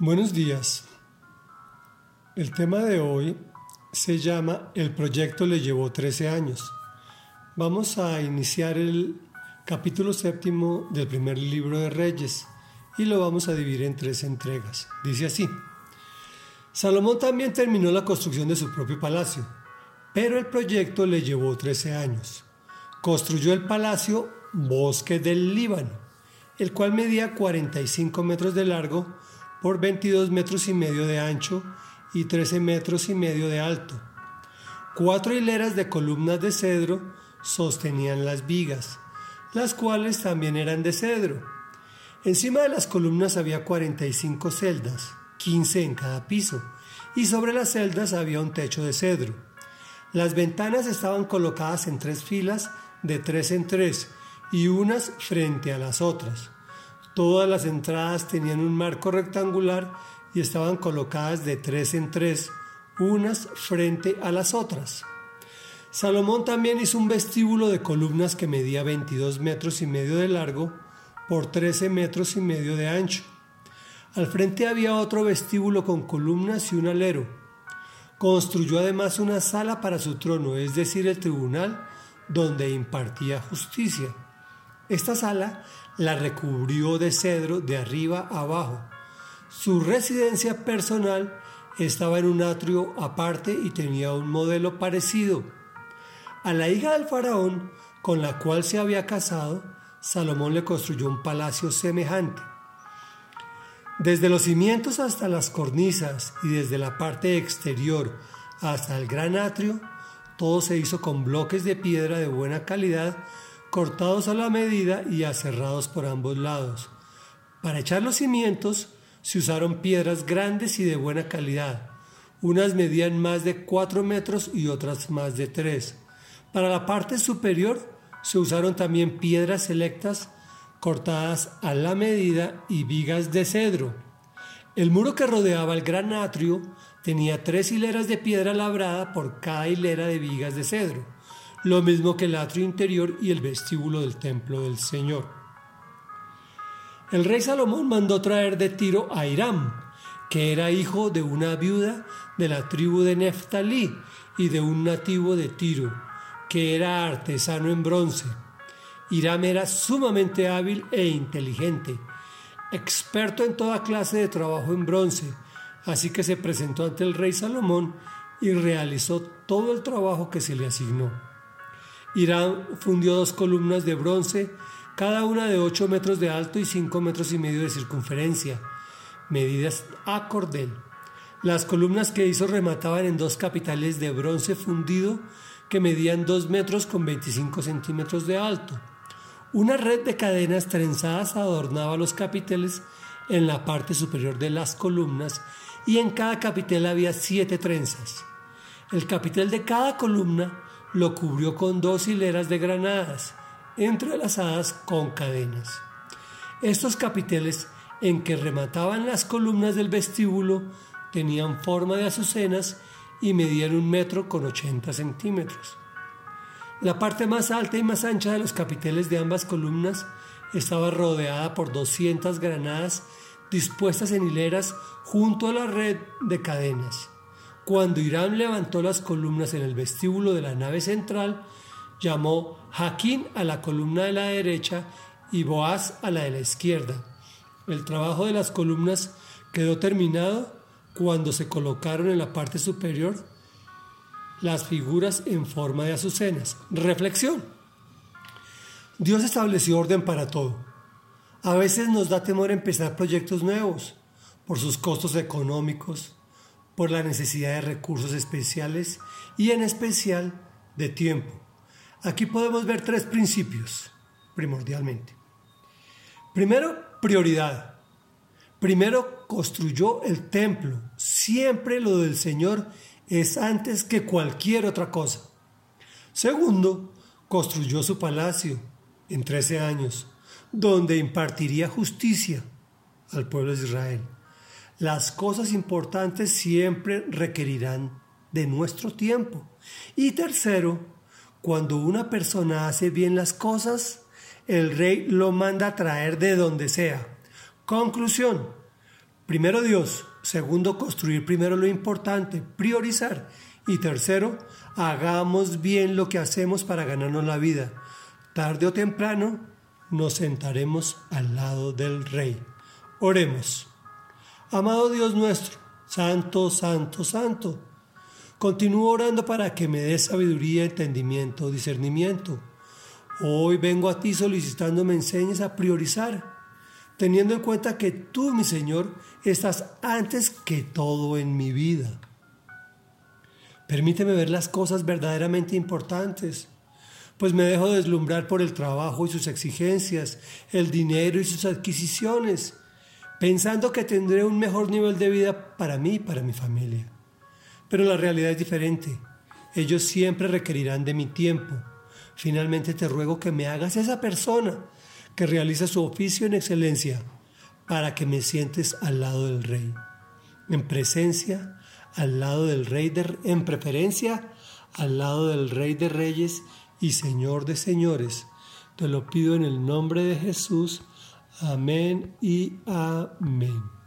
Buenos días. El tema de hoy se llama El proyecto le llevó 13 años. Vamos a iniciar el capítulo séptimo del primer libro de Reyes y lo vamos a dividir en tres entregas. Dice así. Salomón también terminó la construcción de su propio palacio, pero el proyecto le llevó 13 años. Construyó el palacio Bosque del Líbano, el cual medía 45 metros de largo por 22 metros y medio de ancho y 13 metros y medio de alto. Cuatro hileras de columnas de cedro sostenían las vigas, las cuales también eran de cedro. Encima de las columnas había 45 celdas, 15 en cada piso, y sobre las celdas había un techo de cedro. Las ventanas estaban colocadas en tres filas de tres en tres y unas frente a las otras. Todas las entradas tenían un marco rectangular y estaban colocadas de tres en tres, unas frente a las otras. Salomón también hizo un vestíbulo de columnas que medía 22 metros y medio de largo por 13 metros y medio de ancho. Al frente había otro vestíbulo con columnas y un alero. Construyó además una sala para su trono, es decir, el tribunal donde impartía justicia. Esta sala la recubrió de cedro de arriba a abajo. Su residencia personal estaba en un atrio aparte y tenía un modelo parecido. A la hija del faraón, con la cual se había casado, Salomón le construyó un palacio semejante. Desde los cimientos hasta las cornisas y desde la parte exterior hasta el gran atrio, todo se hizo con bloques de piedra de buena calidad cortados a la medida y aserrados por ambos lados. Para echar los cimientos se usaron piedras grandes y de buena calidad. Unas medían más de 4 metros y otras más de 3. Para la parte superior se usaron también piedras selectas cortadas a la medida y vigas de cedro. El muro que rodeaba el gran atrio tenía tres hileras de piedra labrada por cada hilera de vigas de cedro lo mismo que el atrio interior y el vestíbulo del templo del Señor. El rey Salomón mandó traer de Tiro a Hiram, que era hijo de una viuda de la tribu de Neftalí y de un nativo de Tiro, que era artesano en bronce. Hiram era sumamente hábil e inteligente, experto en toda clase de trabajo en bronce, así que se presentó ante el rey Salomón y realizó todo el trabajo que se le asignó. Irán fundió dos columnas de bronce, cada una de 8 metros de alto y 5 metros y medio de circunferencia, medidas a cordel. Las columnas que hizo remataban en dos capitales de bronce fundido que medían 2 metros con 25 centímetros de alto. Una red de cadenas trenzadas adornaba los capiteles en la parte superior de las columnas y en cada capitel había siete trenzas. El capitel de cada columna lo cubrió con dos hileras de granadas, entrelazadas con cadenas. Estos capiteles en que remataban las columnas del vestíbulo tenían forma de azucenas y medían un metro con 80 centímetros. La parte más alta y más ancha de los capiteles de ambas columnas estaba rodeada por 200 granadas dispuestas en hileras junto a la red de cadenas. Cuando Irán levantó las columnas en el vestíbulo de la nave central, llamó Jaquín a la columna de la derecha y Boaz a la de la izquierda. El trabajo de las columnas quedó terminado cuando se colocaron en la parte superior las figuras en forma de azucenas. Reflexión. Dios estableció orden para todo. A veces nos da temor empezar proyectos nuevos por sus costos económicos, por la necesidad de recursos especiales y en especial de tiempo. Aquí podemos ver tres principios primordialmente. Primero, prioridad. Primero construyó el templo. Siempre lo del Señor es antes que cualquier otra cosa. Segundo, construyó su palacio en 13 años, donde impartiría justicia al pueblo de Israel. Las cosas importantes siempre requerirán de nuestro tiempo. Y tercero, cuando una persona hace bien las cosas, el rey lo manda a traer de donde sea. Conclusión, Primero Dios, segundo construir primero lo importante, priorizar y tercero, hagamos bien lo que hacemos para ganarnos la vida. Tarde o temprano nos sentaremos al lado del Rey. Oremos. Amado Dios nuestro, Santo, Santo, Santo, continúo orando para que me des sabiduría, entendimiento, discernimiento. Hoy vengo a ti solicitando me enseñes a priorizar, teniendo en cuenta que tú, mi Señor, estás antes que todo en mi vida. Permíteme ver las cosas verdaderamente importantes, pues me dejo deslumbrar por el trabajo y sus exigencias, el dinero y sus adquisiciones, pensando que tendré un mejor nivel de vida para mí y para mi familia. Pero la realidad es diferente. Ellos siempre requerirán de mi tiempo. Finalmente te ruego que me hagas esa persona que realiza su oficio en excelencia para que me sientes al lado del Rey, en presencia al lado del Rey de, en preferencia al lado del Rey de Reyes y Señor de Señores. Te lo pido en el nombre de Jesús. Amén y amén.